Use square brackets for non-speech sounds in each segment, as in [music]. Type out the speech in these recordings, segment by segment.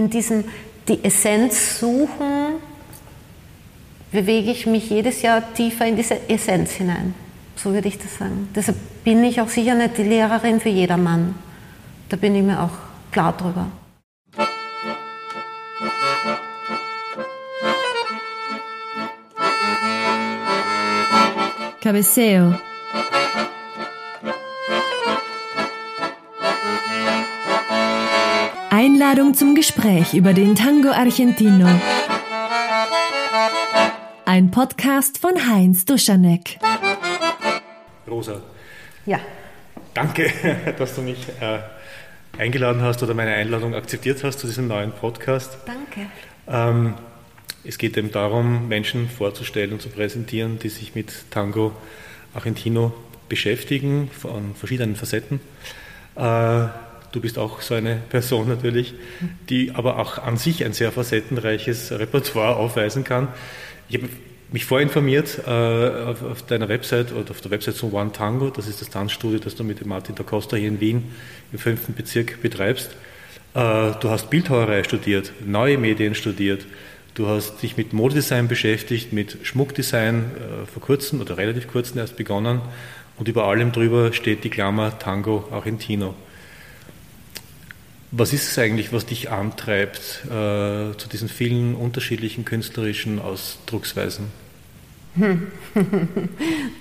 in diesem, die Essenz suchen, bewege ich mich jedes Jahr tiefer in diese Essenz hinein. So würde ich das sagen. Deshalb bin ich auch sicher nicht die Lehrerin für jedermann. Da bin ich mir auch klar drüber. Cabeceo. Einladung zum Gespräch über den Tango Argentino. Ein Podcast von Heinz Duschanek. Rosa. Ja. Danke, [laughs] dass du mich äh, eingeladen hast oder meine Einladung akzeptiert hast zu diesem neuen Podcast. Danke. Ähm, es geht eben darum, Menschen vorzustellen und zu präsentieren, die sich mit Tango Argentino beschäftigen, von verschiedenen Facetten. Äh, du bist auch so eine Person natürlich, die aber auch an sich ein sehr facettenreiches Repertoire aufweisen kann. Ich habe mich vorinformiert äh, auf, auf, deiner Website oder auf der Website von One Tango, das ist das Tanzstudio, das du mit dem Martin da Costa hier in Wien im fünften Bezirk betreibst. Äh, du hast Bildhauerei studiert, neue Medien studiert, du hast dich mit Modedesign beschäftigt, mit Schmuckdesign äh, vor kurzem oder relativ kurzem erst begonnen und über allem drüber steht die Klammer Tango Argentino. Was ist es eigentlich, was dich antreibt äh, zu diesen vielen unterschiedlichen künstlerischen Ausdrucksweisen? Hm. [laughs]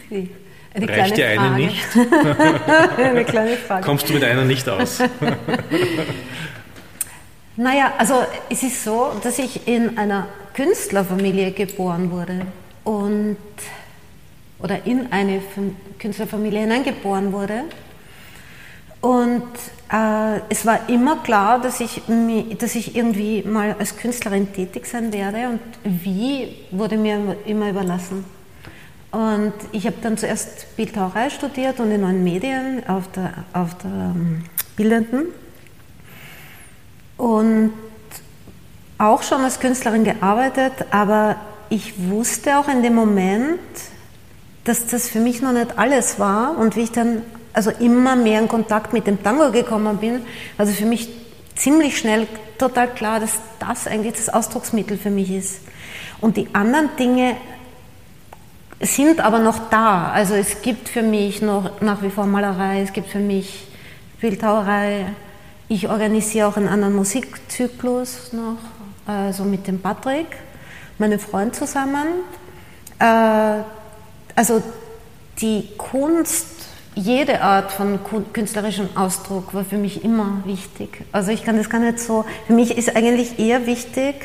die, eine Reicht dir eine nicht? [laughs] eine kleine Frage. Kommst du mit einer nicht aus? [laughs] naja, also es ist so, dass ich in einer Künstlerfamilie geboren wurde und oder in eine Künstlerfamilie hineingeboren wurde. Und es war immer klar, dass ich, dass ich irgendwie mal als Künstlerin tätig sein werde und wie wurde mir immer überlassen. Und ich habe dann zuerst Bildhauerei studiert und in neuen Medien auf der, auf der ähm, Bildenden und auch schon als Künstlerin gearbeitet, aber ich wusste auch in dem Moment, dass das für mich noch nicht alles war und wie ich dann also immer mehr in Kontakt mit dem Tango gekommen bin, also für mich ziemlich schnell total klar, dass das eigentlich das Ausdrucksmittel für mich ist. Und die anderen Dinge sind aber noch da. Also es gibt für mich noch nach wie vor Malerei, es gibt für mich Bildhauerei. Ich organisiere auch einen anderen Musikzyklus noch, also mit dem Patrick, meinem Freund zusammen. Äh, also die Kunst jede Art von künstlerischem Ausdruck war für mich immer wichtig. Also ich kann das gar nicht so, für mich ist eigentlich eher wichtig,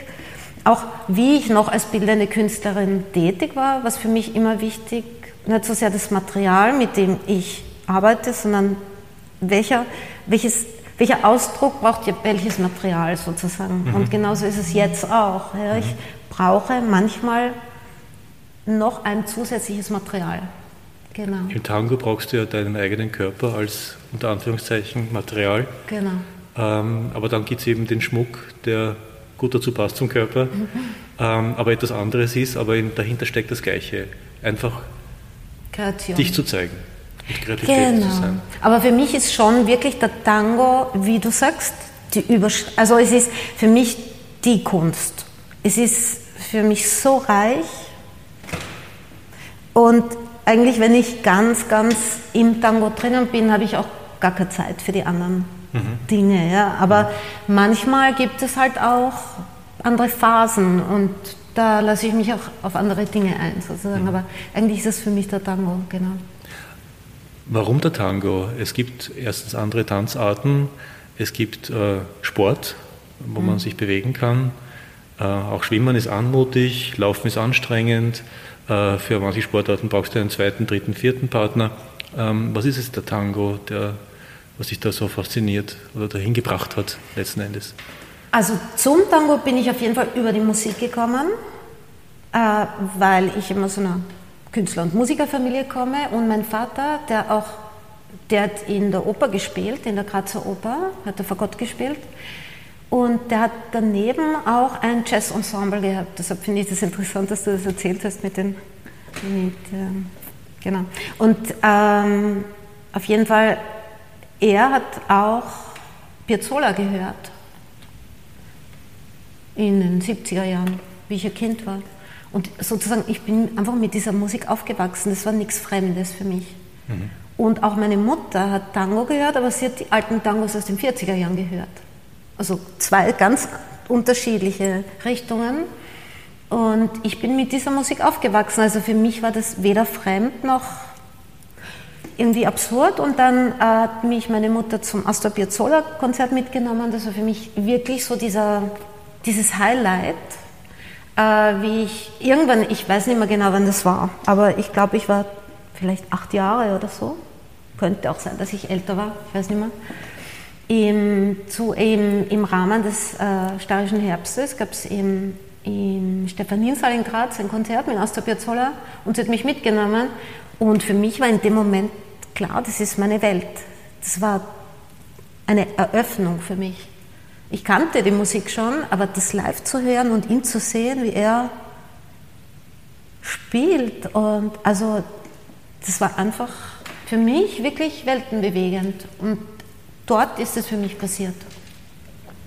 auch wie ich noch als bildende Künstlerin tätig war, was für mich immer wichtig, nicht so sehr das Material, mit dem ich arbeite, sondern welcher, welches, welcher Ausdruck braucht welches Material sozusagen. Mhm. Und genauso ist es jetzt auch. Ja. Ich mhm. brauche manchmal noch ein zusätzliches Material. Genau. Im Tango brauchst du ja deinen eigenen Körper als unter Anführungszeichen Material. Genau. Ähm, aber dann gibt es eben den Schmuck, der gut dazu passt zum Körper, mhm. ähm, aber etwas anderes ist, aber dahinter steckt das Gleiche. Einfach Kreation. dich zu zeigen. Und Kreativität genau. zu sein. Aber für mich ist schon wirklich der Tango, wie du sagst, die Übersch also es ist für mich die Kunst. Es ist für mich so reich und eigentlich, wenn ich ganz, ganz im Tango drinnen bin, habe ich auch gar keine Zeit für die anderen mhm. Dinge. Ja. Aber mhm. manchmal gibt es halt auch andere Phasen und da lasse ich mich auch auf andere Dinge ein, sozusagen. Mhm. Aber eigentlich ist es für mich der Tango, genau. Warum der Tango? Es gibt erstens andere Tanzarten, es gibt äh, Sport, wo man mhm. sich bewegen kann. Äh, auch Schwimmen ist anmutig, Laufen ist anstrengend. Äh, für manche Sportarten brauchst du einen zweiten, dritten, vierten Partner. Ähm, was ist es der Tango, der, was dich da so fasziniert oder dahin gebracht hat letzten Endes? Also zum Tango bin ich auf jeden Fall über die Musik gekommen, äh, weil ich immer aus einer Künstler- und Musikerfamilie komme und mein Vater, der auch, der hat in der Oper gespielt, in der Grazer Oper, hat der Fagott gespielt und der hat daneben auch ein Jazz-Ensemble gehabt. Deshalb finde ich das interessant, dass du das erzählt hast mit den. Mit, ähm, genau. Und ähm, auf jeden Fall, er hat auch Piazzolla gehört. in den 70er Jahren, wie ich ein Kind war. Und sozusagen, ich bin einfach mit dieser Musik aufgewachsen. Das war nichts Fremdes für mich. Mhm. Und auch meine Mutter hat Tango gehört, aber sie hat die alten Tangos aus den 40er Jahren gehört. Also zwei ganz unterschiedliche Richtungen. Und ich bin mit dieser Musik aufgewachsen. Also für mich war das weder fremd noch irgendwie absurd. Und dann äh, hat mich meine Mutter zum Astor Piazzolla Konzert mitgenommen. Das war für mich wirklich so dieser, dieses Highlight, äh, wie ich irgendwann, ich weiß nicht mehr genau, wann das war, aber ich glaube, ich war vielleicht acht Jahre oder so. Könnte auch sein, dass ich älter war, ich weiß nicht mehr. Im, zu, im, im Rahmen des äh, Starischen Herbstes gab es im, im Stephaniensaal in Graz ein Konzert mit Astor Piazzolla und sie hat mich mitgenommen und für mich war in dem Moment klar, das ist meine Welt. Das war eine Eröffnung für mich. Ich kannte die Musik schon, aber das live zu hören und ihn zu sehen, wie er spielt und also das war einfach für mich wirklich weltenbewegend und dort ist es für mich passiert.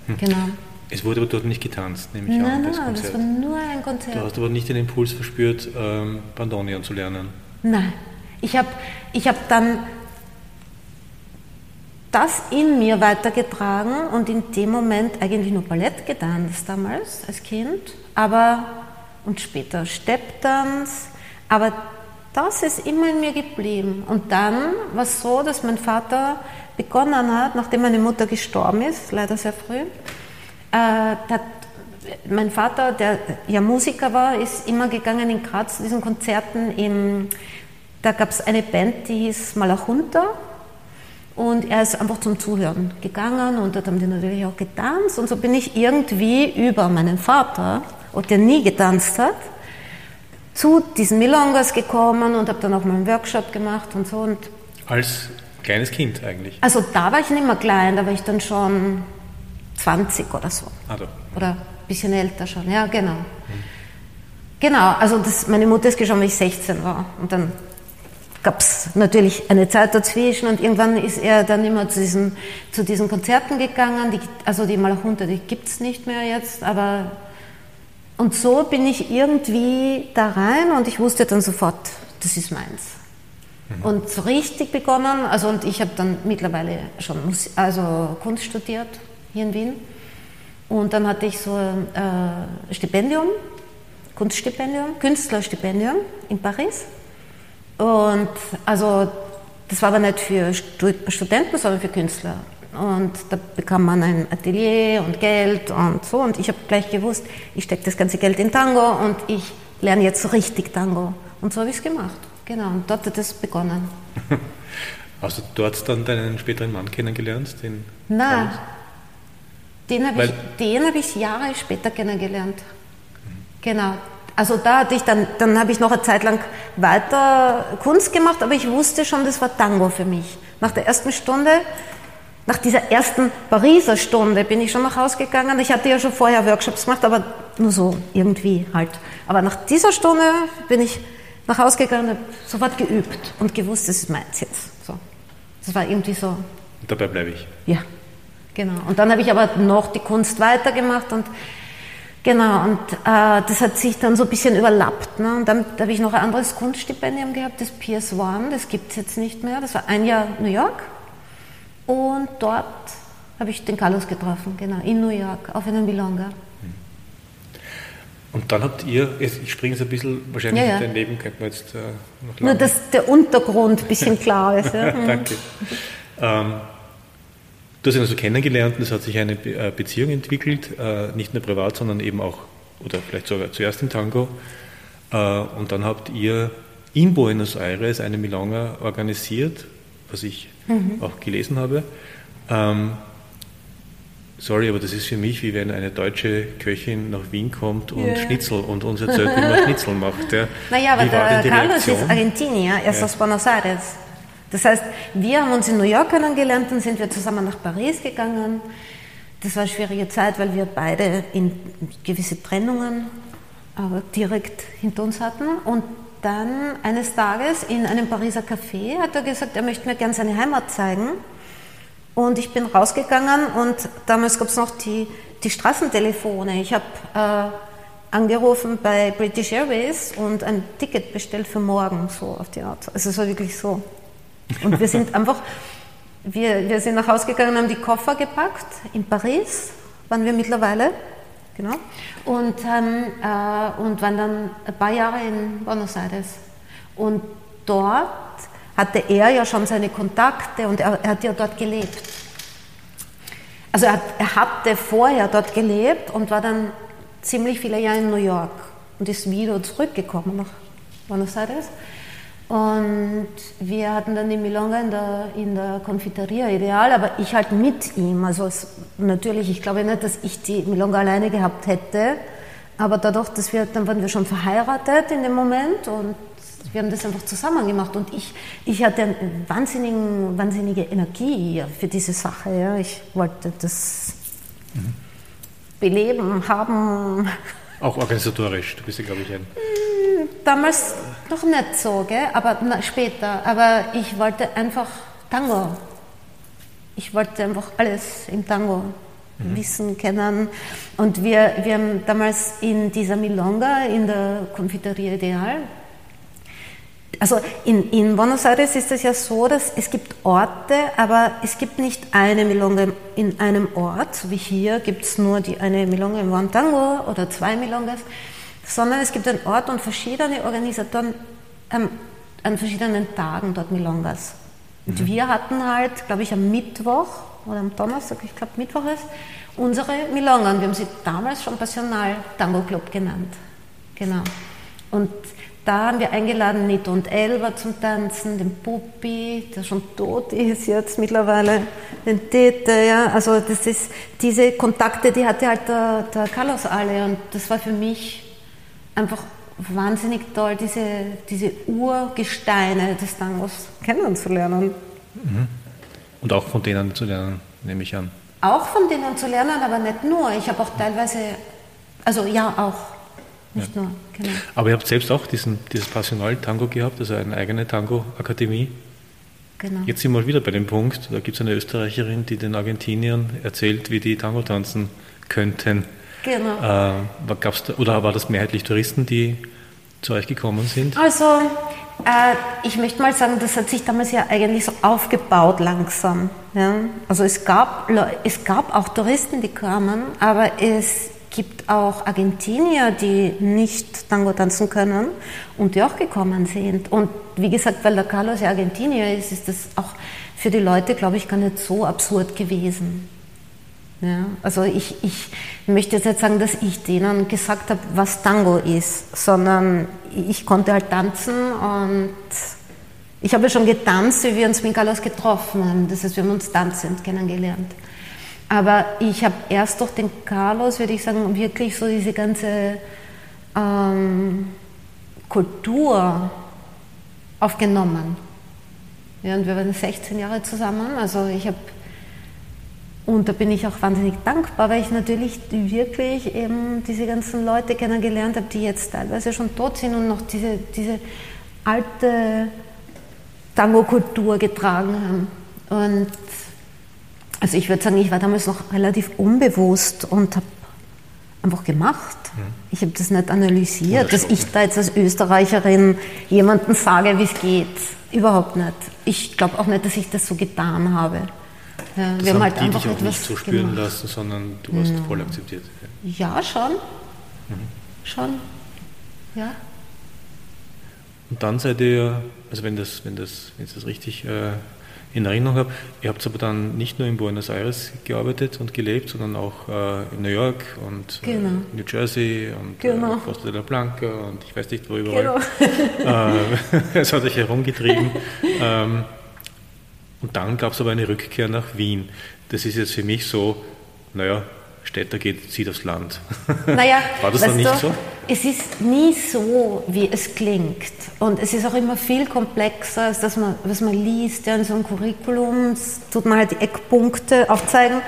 Hm. Genau. Es wurde aber dort nicht getanzt, nehme ich nein, an. Nein, nein, das war nur ein Konzert. Du hast aber nicht den Impuls verspürt, ähm, Bandonion zu lernen. Nein. Ich habe ich hab dann das in mir weitergetragen und in dem Moment eigentlich nur Ballett getanzt damals als Kind, aber und später Stepptanz, aber das ist immer in mir geblieben. Und dann war es so, dass mein Vater begonnen hat, nachdem meine Mutter gestorben ist, leider sehr früh, äh, hat mein Vater, der ja Musiker war, ist immer gegangen in Graz zu diesen Konzerten. Im, da gab es eine Band, die hieß Malachunta. Und er ist einfach zum Zuhören gegangen und dort haben die natürlich auch getanzt. Und so bin ich irgendwie über meinen Vater, der nie getanzt hat, zu diesen Milongas gekommen und habe dann auch mal einen Workshop gemacht und so. Und Als kleines Kind eigentlich? Also da war ich nicht mehr klein, da war ich dann schon 20 oder so. Also. Oder ein bisschen älter schon, ja genau. Mhm. Genau, also das, meine Mutter ist gestorben, als ich 16 war. Und dann gab es natürlich eine Zeit dazwischen und irgendwann ist er dann immer zu diesen, zu diesen Konzerten gegangen. Die, also die Malachunter, die gibt es nicht mehr jetzt, aber und so bin ich irgendwie da rein und ich wusste dann sofort, das ist meins. Und so richtig begonnen, also und ich habe dann mittlerweile schon Musik, also Kunst studiert hier in Wien. Und dann hatte ich so ein äh, Stipendium, Kunststipendium, Künstlerstipendium in Paris. Und also das war aber nicht für Studenten, sondern für Künstler. Und da bekam man ein Atelier und Geld und so. Und ich habe gleich gewusst, ich stecke das ganze Geld in Tango und ich lerne jetzt so richtig Tango. Und so habe ich es gemacht. Genau, und dort hat es begonnen. [laughs] Hast du dort dann deinen späteren Mann kennengelernt? Den Nein, den habe ich, hab ich Jahre später kennengelernt. Mhm. Genau. Also da hatte ich dann, dann habe ich noch eine Zeit lang weiter Kunst gemacht, aber ich wusste schon, das war Tango für mich. Nach der ersten Stunde nach dieser ersten Pariser Stunde bin ich schon nach Hause gegangen. Ich hatte ja schon vorher Workshops gemacht, aber nur so irgendwie halt. Aber nach dieser Stunde bin ich nach Hause gegangen, habe sofort geübt und gewusst, das ist meins jetzt. So. Das war irgendwie so. Und dabei bleibe ich. Ja, genau. Und dann habe ich aber noch die Kunst weitergemacht und genau, und äh, das hat sich dann so ein bisschen überlappt. Ne? Und dann habe ich noch ein anderes Kunststipendium gehabt, das PS1, das gibt es jetzt nicht mehr. Das war ein Jahr New York. Und dort habe ich den Carlos getroffen, genau, in New York, auf einem Milonga. Und dann habt ihr, ich springe jetzt ein bisschen, wahrscheinlich ja, ja. daneben könnte man jetzt äh, noch Nur, dass der Untergrund ein bisschen klar ist. Ja. [laughs] Mhm. Danke. Ähm, du hast ihn also kennengelernt und es hat sich eine äh, Beziehung entwickelt, äh, nicht nur privat, sondern eben auch, oder vielleicht sogar zuerst im Tango. Äh, und dann habt ihr in Buenos Aires eine Milonga organisiert, was ich mhm. auch gelesen habe. Ähm, sorry, aber das ist für mich wie wenn eine deutsche Köchin nach Wien kommt und yeah. Schnitzel und uns erzählt, wie man Schnitzel [laughs] macht. Ja. Naja, aber der Carlos ist Argentinier, er ist ja. aus Buenos Aires. Das heißt, wir haben uns in New York kennengelernt, dann sind wir zusammen nach Paris gegangen. Das war eine schwierige Zeit, weil wir beide in gewisse Trennungen aber direkt hinter uns hatten. Und dann eines Tages in einem Pariser Café hat er gesagt, er möchte mir gerne seine Heimat zeigen. Und ich bin rausgegangen und damals gab es noch die die Straßentelefone. Ich habe äh, angerufen bei British Airways und ein Ticket bestellt für morgen, so auf die Art. Also es war wirklich so. Und wir sind [laughs] einfach, wir, wir sind nach Hause gegangen, haben die Koffer gepackt. In Paris waren wir mittlerweile, genau. Und, ähm, äh, und waren dann ein paar Jahre in Buenos Aires. Und dort hatte er ja schon seine Kontakte und er, er hat ja dort gelebt. Also er, er hatte vorher dort gelebt und war dann ziemlich viele Jahre in New York und ist wieder zurückgekommen nach Buenos Aires. Und wir hatten dann die Milonga in der, in der Confiteria Ideal, aber ich halt mit ihm. Also es, natürlich, ich glaube nicht, dass ich die Milonga alleine gehabt hätte, aber dadurch, dass wir, dann waren wir schon verheiratet in dem Moment und wir haben das einfach zusammen gemacht und ich, ich hatte eine wahnsinnige Energie für diese Sache. Ja. Ich wollte das mhm. beleben, haben. Auch organisatorisch, du bist ja, glaube ich, ein. Hm, damals noch nicht so, gell? aber na, später. Aber ich wollte einfach Tango. Ich wollte einfach alles im Tango mhm. wissen, kennen. Und wir, wir haben damals in dieser Milonga, in der Confiteria Ideal, also in, in, Buenos Aires ist es ja so, dass es gibt Orte, aber es gibt nicht eine Milonga in einem Ort, so wie hier gibt es nur die eine Milonga in Guantango oder zwei Milongas, sondern es gibt einen Ort und verschiedene Organisatoren ähm, an verschiedenen Tagen dort Milongas. Und mhm. wir hatten halt, glaube ich, am Mittwoch oder am Donnerstag, ich glaube Mittwoch ist, unsere Milonga und wir haben sie damals schon Passional Tango Club genannt. Genau. Und da haben wir eingeladen Nito und Elva zum Tanzen, den Puppi, der schon tot ist jetzt mittlerweile, den Tete, ja, also das ist, diese Kontakte, die hatte halt der, der Carlos alle und das war für mich einfach wahnsinnig toll, diese, diese Urgesteine des Tangos kennenzulernen. Mhm. Und auch von denen zu lernen, nehme ich an. Auch von denen zu lernen, aber nicht nur. Ich habe auch teilweise, also ja, auch nicht ja. nur. Genau. Aber ihr habt selbst auch diesen, dieses Passional-Tango gehabt, also eine eigene Tango-Akademie. Genau. Jetzt sind wir wieder bei dem Punkt, da gibt es eine Österreicherin, die den Argentiniern erzählt, wie die Tango tanzen könnten. Genau. Äh, gab's da, oder war das mehrheitlich Touristen, die zu euch gekommen sind? Also, äh, ich möchte mal sagen, das hat sich damals ja eigentlich so aufgebaut langsam. Ja? Also es gab, es gab auch Touristen, die kamen, aber es gibt auch Argentinier, die nicht Tango tanzen können und die auch gekommen sind. Und wie gesagt, weil der Carlos ja Argentinier ist, ist das auch für die Leute, glaube ich, gar nicht so absurd gewesen. Ja, also ich, ich möchte jetzt nicht sagen, dass ich denen gesagt habe, was Tango ist, sondern ich konnte halt tanzen und ich habe schon getanzt, wie wir uns mit Carlos getroffen haben. Das heißt, wir haben uns tanzend kennengelernt. Aber ich habe erst durch den Carlos, würde ich sagen, wirklich so diese ganze ähm, Kultur aufgenommen. Ja, und wir waren 16 Jahre zusammen. Also ich habe, und da bin ich auch wahnsinnig dankbar, weil ich natürlich wirklich eben diese ganzen Leute kennengelernt habe, die jetzt teilweise schon tot sind und noch diese, diese alte Tango-Kultur getragen haben. Und also ich würde sagen, ich war damals noch relativ unbewusst und habe einfach gemacht. Ich habe das nicht analysiert, dass ich da jetzt als Österreicherin jemandem sage, wie es geht. Überhaupt nicht. Ich glaube auch nicht, dass ich das so getan habe. Ja, das wir haben, halt die einfach dich auch nicht so spüren gemacht. lassen, sondern du hast ja. voll akzeptiert. Ja, schon. Mhm. Schon. Ja. Und dann seid ihr, also wenn das, wenn das, wenn das richtig äh, in Erinnerung habe. Ihr habt aber dann nicht nur in Buenos Aires gearbeitet und gelebt, sondern auch äh, in New York und äh, genau. äh, New Jersey und äh, genau. äh, Costa de la Blanca und ich weiß nicht wo überall. Genau. Äh, [laughs] es hat euch herumgetrieben. ähm, und dann gab es aber eine Rückkehr nach Wien. Das ist jetzt für mich so, naja, Städter geht, zieht aufs Land. [laughs] Naja, War das dann nicht du, so? Es ist nie so, wie es klingt. Und es ist auch immer viel komplexer, als das, man, was man liest ja, in so einem Curriculum. tut man halt die Eckpunkte aufzeigen.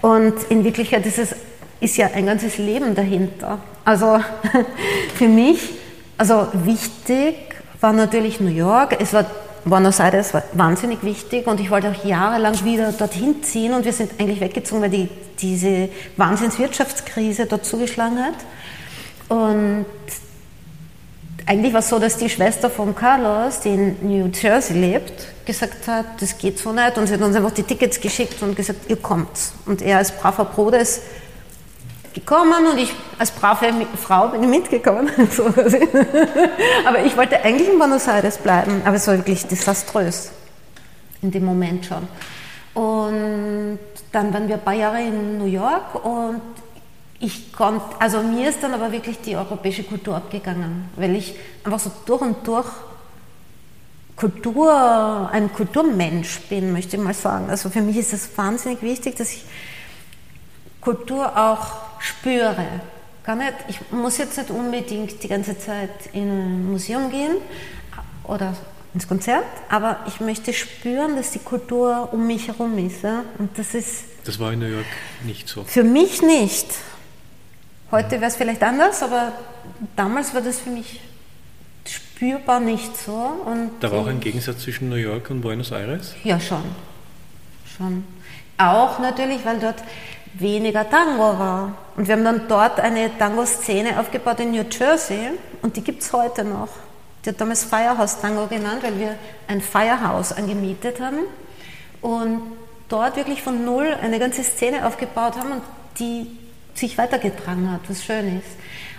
Und in Wirklichkeit ist es ist ja ein ganzes Leben dahinter. Also [laughs] für mich, also wichtig war natürlich New York. Es war Buenos Aires war wahnsinnig wichtig und ich wollte auch jahrelang wieder dorthin ziehen und wir sind eigentlich weggezogen, weil die, diese Wahnsinnswirtschaftskrise dort zugeschlagen hat. Und eigentlich war es so, dass die Schwester von Carlos, die in New Jersey lebt, gesagt hat, das geht so nicht und sie hat uns einfach die Tickets geschickt und gesagt, ihr kommt. Und er als braver Bruder ist gekommen und ich als brave Frau bin mitgekommen. [laughs] aber ich wollte eigentlich in Buenos Aires bleiben, aber es war wirklich desaströs in dem Moment schon. Und dann waren wir ein paar Jahre in New York und ich konnte, also mir ist dann aber wirklich die europäische Kultur abgegangen, weil ich einfach so durch und durch Kultur, ein Kulturmensch bin, möchte ich mal sagen. Also für mich ist es wahnsinnig wichtig, dass ich Kultur auch spüre. Gar nicht, ich muss jetzt nicht unbedingt die ganze Zeit in ein Museum gehen oder ins Konzert, aber ich möchte spüren, dass die Kultur um mich herum ist. Ja? Und das ist. Das war in New York nicht so. Für mich nicht. Heute wäre es vielleicht anders, aber damals war das für mich spürbar nicht so. Und da war auch ein Gegensatz zwischen New York und Buenos Aires? Ja, schon. Schon. Auch natürlich, weil dort weniger Tango war. Und wir haben dann dort eine Tango-Szene aufgebaut in New Jersey und die gibt es heute noch. Die hat damals Firehouse Tango genannt, weil wir ein Firehouse angemietet haben und dort wirklich von Null eine ganze Szene aufgebaut haben und die sich weitergetragen hat, was schön ist.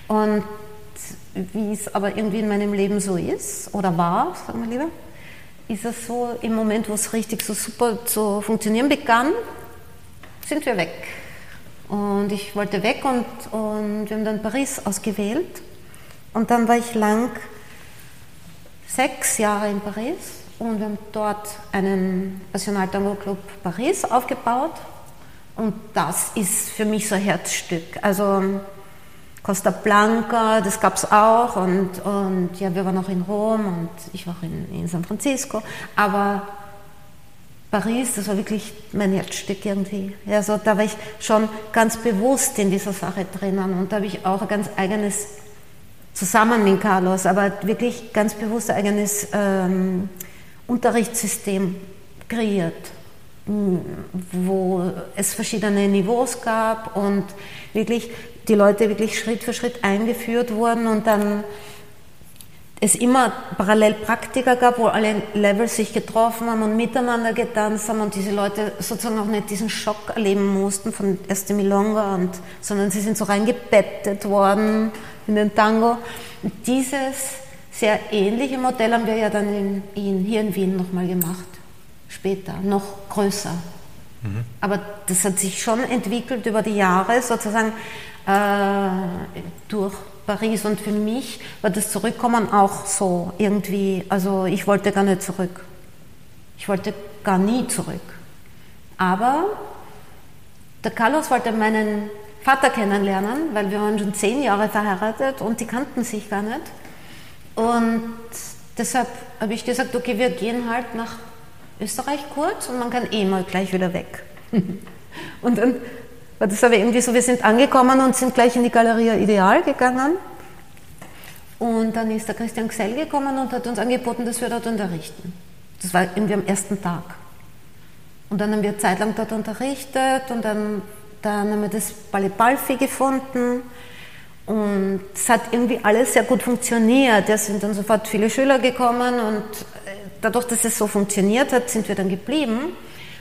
Und wie es aber irgendwie in meinem Leben so ist oder war, sagen wir lieber, ist es so im Moment, wo es richtig so super zu funktionieren begann, sind wir weg. Und ich wollte weg und, und wir haben dann Paris ausgewählt. Und dann war ich lang sechs Jahre in Paris und wir haben dort einen National Tango Club Paris aufgebaut. Und das ist für mich so ein Herzstück. Also Costa Blanca, das gab es auch. Und, und ja, wir waren auch in Rom und ich war auch in, in San Francisco. Aber Paris, das war wirklich mein Herzstück irgendwie. Also da war ich schon ganz bewusst in dieser Sache drinnen und da habe ich auch ein ganz eigenes, zusammen mit Carlos, aber wirklich ganz bewusst ein eigenes ähm, Unterrichtssystem kreiert, wo es verschiedene Niveaus gab und wirklich die Leute wirklich Schritt für Schritt eingeführt wurden und dann es immer parallel Praktika gab, wo alle Levels sich getroffen haben und miteinander getanzt haben und diese Leute sozusagen auch nicht diesen Schock erleben mussten von erste Milonga, und, sondern sie sind so reingebettet worden in den Tango. Und dieses sehr ähnliche Modell haben wir ja dann in, in, hier in Wien nochmal gemacht, später, noch größer. Mhm. Aber das hat sich schon entwickelt über die Jahre, sozusagen äh, durch Paris. Und für mich war das Zurückkommen auch so irgendwie, also ich wollte gar nicht zurück. Ich wollte gar nie zurück. Aber der Carlos wollte meinen Vater kennenlernen, weil wir waren schon zehn Jahre verheiratet und die kannten sich gar nicht. Und deshalb habe ich gesagt, okay, wir gehen halt nach Österreich kurz und man kann eh mal gleich wieder weg. [laughs] und dann das aber irgendwie so, wir sind angekommen und sind gleich in die Galeria Ideal gegangen. Und dann ist der Christian Gsell gekommen und hat uns angeboten, dass wir dort unterrichten. Das war irgendwie am ersten Tag. Und dann haben wir zeitlang dort unterrichtet und dann, dann haben wir das Ballet gefunden. Und es hat irgendwie alles sehr gut funktioniert. Es sind dann sofort viele Schüler gekommen und äh, dadurch, dass es so funktioniert hat, sind wir dann geblieben.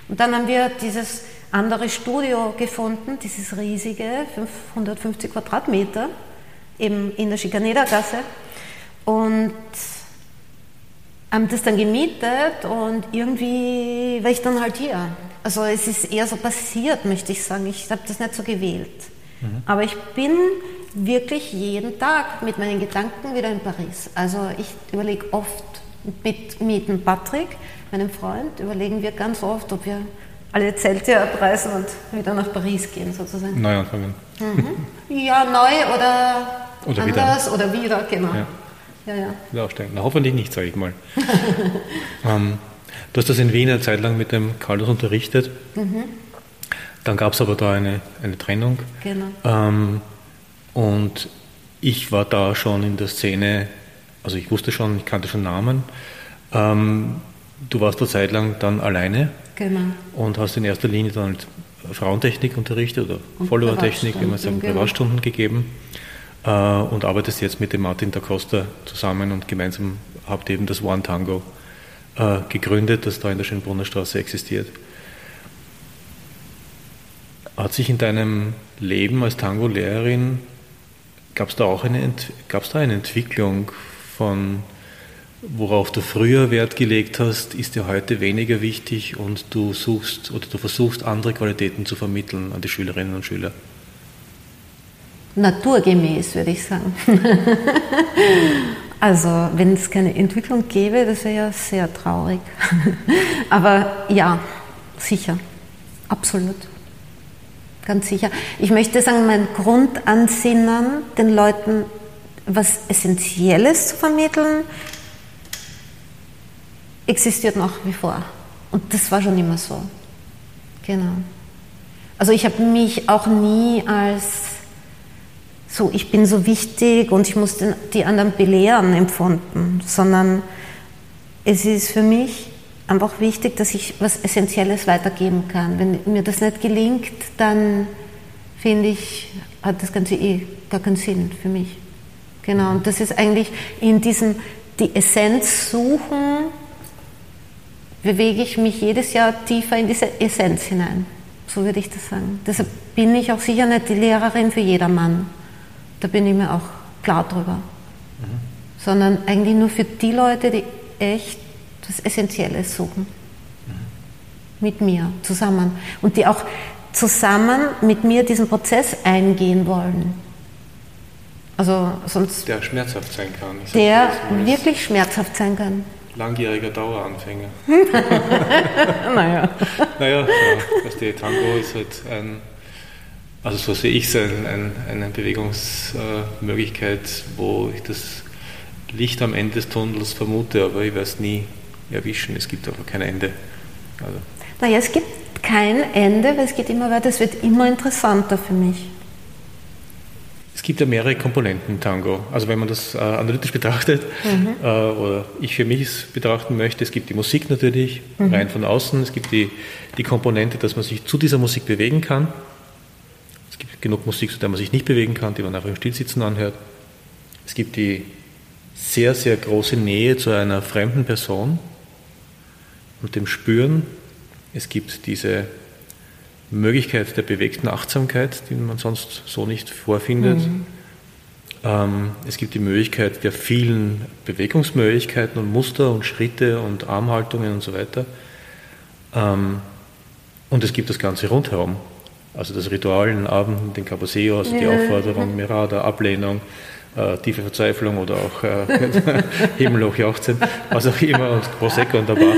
Und dann haben wir dieses andere Studio gefunden, dieses riesige, 550 Quadratmeter, eben in der Schikanedergasse. Und haben das dann gemietet und irgendwie war ich dann halt hier. Also es ist eher so passiert, möchte ich sagen. Ich habe das nicht so gewählt. Mhm. Aber ich bin wirklich jeden Tag mit meinen Gedanken wieder in Paris. Also ich überlege oft mit, mit dem Patrick, meinem Freund, überlegen wir ganz oft, ob wir alle Zelte abreißen und wieder nach Paris gehen, sozusagen. Neu anfangen. Mhm. Ja, neu oder, oder anders wieder. oder wieder, genau. Ja. Ja, ja. Wieder aufsteigen. Na, hoffentlich nicht, sage ich mal. [laughs] ähm, du hast das in Wien eine Zeit lang mit dem Carlos unterrichtet. Mhm. Dann gab es aber da eine, eine Trennung. Genau. Ähm, und ich war da schon in der Szene, also ich wusste schon, ich kannte schon Namen. Ähm, du warst eine Zeit lang dann alleine Genau. und hast in erster Linie dann Frauentechnik unterrichtet oder Follower-Technik, wenn man Privatstunden, sagt, genau. Privatstunden gegeben äh, und arbeitest jetzt mit dem Martin da Costa zusammen und gemeinsam habt ihr eben das One Tango äh, gegründet, das da in der Schönbrunner Straße existiert. Hat sich in deinem Leben als Tango-Lehrerin, gab es da auch eine, gab's da eine Entwicklung von, worauf du früher Wert gelegt hast, ist dir heute weniger wichtig und du suchst oder du versuchst andere Qualitäten zu vermitteln an die Schülerinnen und Schüler? Naturgemäß, würde ich sagen. [laughs] also, wenn es keine Entwicklung gäbe, das wäre ja sehr traurig. [laughs] Aber ja, sicher, absolut. Ganz sicher. Ich möchte sagen, mein Grundansinnen, den Leuten was Essentielles zu vermitteln, existiert nach wie vor. Und das war schon immer so. Genau. Also ich habe mich auch nie als so, ich bin so wichtig und ich muss den, die anderen belehren empfunden, sondern es ist für mich einfach wichtig, dass ich was Essentielles weitergeben kann. Wenn mir das nicht gelingt, dann finde ich, hat das Ganze eh gar keinen Sinn für mich. Genau, und das ist eigentlich in diesem, die Essenz suchen, bewege ich mich jedes Jahr tiefer in diese Essenz hinein. So würde ich das sagen. Deshalb bin ich auch sicher nicht die Lehrerin für jedermann. Da bin ich mir auch klar drüber. Sondern eigentlich nur für die Leute, die echt das Essentielle suchen. Mit mir zusammen. Und die auch zusammen mit mir diesen Prozess eingehen wollen. Also sonst Der schmerzhaft sein kann. Der wirklich schmerzhaft sein kann. Langjähriger Daueranfänger. [laughs] Naja. Naja, ja, du, Tango ist halt ein, also so sehe ich es, ein, ein, eine Bewegungsmöglichkeit, wo ich das Licht am Ende des Tunnels vermute, aber ich werde es nie erwischen. Es gibt einfach kein Ende. Also, Naja, es gibt kein Ende, weil es geht immer weiter, es wird immer interessanter für mich. Es gibt ja mehrere Komponenten im Tango. Also wenn man das äh, analytisch betrachtet äh, oder ich für mich es betrachten möchte, es gibt die Musik natürlich, rein von außen, es gibt die, die Komponente, dass man sich zu dieser Musik bewegen kann. Es gibt genug Musik, zu der man sich nicht bewegen kann, die man einfach im Stillsitzen anhört. Es gibt die sehr, sehr große Nähe zu einer fremden Person und dem Spüren. Es gibt diese Möglichkeit der bewegten Achtsamkeit, die man sonst so nicht vorfindet. Ähm, es gibt die Möglichkeit der vielen Bewegungsmöglichkeiten und Muster und Schritte und Armhaltungen und so weiter. Ähm, und es gibt das Ganze rundherum. Also das Ritual in den Abenden, den Caboseo, also die Aufforderung, Mirada, Ablehnung, äh, tiefe Verzweiflung oder auch äh, [laughs] Himmelhoch jauchzen, was auch immer, und Prosecco und der Bar.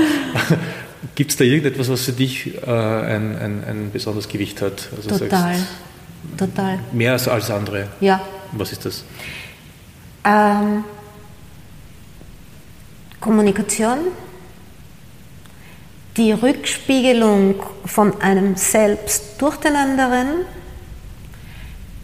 Gibt es da irgendetwas, was für dich äh, ein, ein, ein besonderes Gewicht hat? Also Total. Sagst, Total. mehr als alles andere. Ja. Was ist das? Ähm, Kommunikation, die Rückspiegelung von einem selbst durch den anderen